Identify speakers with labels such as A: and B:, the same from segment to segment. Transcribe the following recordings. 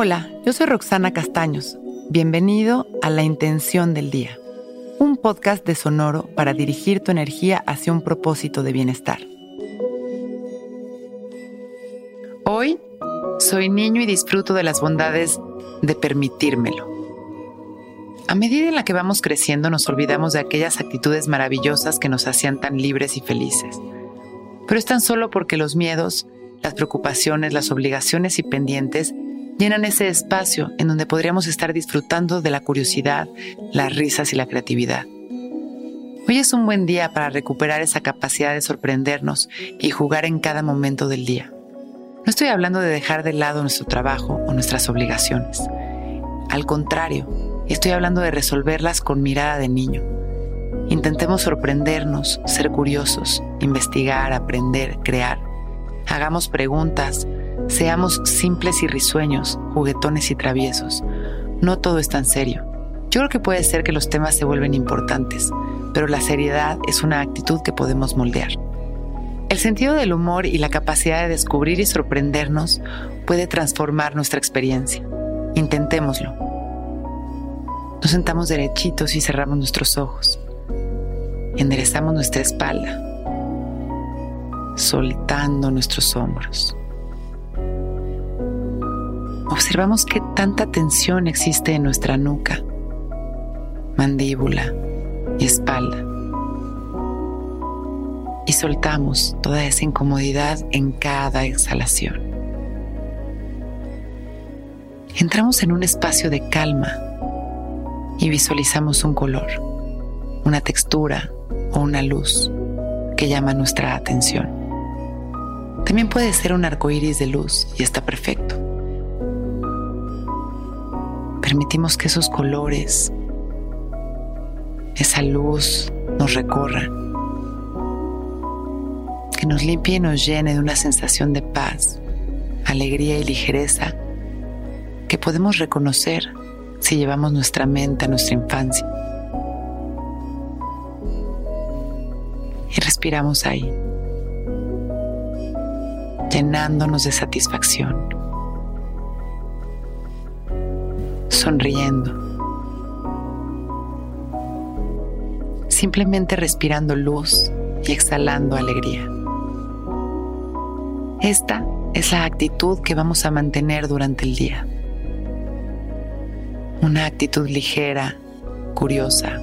A: Hola, yo soy Roxana Castaños. Bienvenido a La Intención del Día, un podcast de Sonoro para dirigir tu energía hacia un propósito de bienestar. Hoy soy niño y disfruto de las bondades de permitírmelo. A medida en la que vamos creciendo nos olvidamos de aquellas actitudes maravillosas que nos hacían tan libres y felices. Pero es tan solo porque los miedos, las preocupaciones, las obligaciones y pendientes llenan ese espacio en donde podríamos estar disfrutando de la curiosidad, las risas y la creatividad. Hoy es un buen día para recuperar esa capacidad de sorprendernos y jugar en cada momento del día. No estoy hablando de dejar de lado nuestro trabajo o nuestras obligaciones. Al contrario, estoy hablando de resolverlas con mirada de niño. Intentemos sorprendernos, ser curiosos, investigar, aprender, crear. Hagamos preguntas, Seamos simples y risueños, juguetones y traviesos. No todo es tan serio. Yo creo que puede ser que los temas se vuelven importantes, pero la seriedad es una actitud que podemos moldear. El sentido del humor y la capacidad de descubrir y sorprendernos puede transformar nuestra experiencia. Intentémoslo. Nos sentamos derechitos y cerramos nuestros ojos. Enderezamos nuestra espalda, soltando nuestros hombros. Observamos qué tanta tensión existe en nuestra nuca, mandíbula y espalda. Y soltamos toda esa incomodidad en cada exhalación. Entramos en un espacio de calma y visualizamos un color, una textura o una luz que llama nuestra atención. También puede ser un arco iris de luz y está perfecto. Permitimos que esos colores, esa luz nos recorra, que nos limpie y nos llene de una sensación de paz, alegría y ligereza que podemos reconocer si llevamos nuestra mente a nuestra infancia. Y respiramos ahí, llenándonos de satisfacción. Sonriendo, simplemente respirando luz y exhalando alegría. Esta es la actitud que vamos a mantener durante el día. Una actitud ligera, curiosa,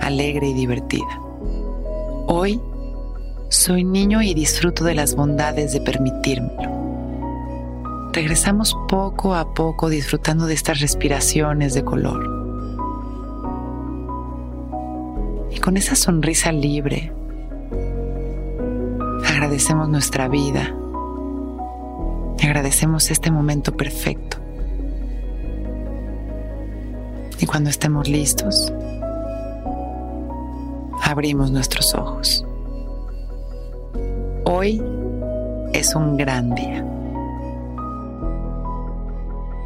A: alegre y divertida. Hoy soy niño y disfruto de las bondades de permitírmelo regresamos poco a poco disfrutando de estas respiraciones de color. Y con esa sonrisa libre, agradecemos nuestra vida, agradecemos este momento perfecto. Y cuando estemos listos, abrimos nuestros ojos. Hoy es un gran día.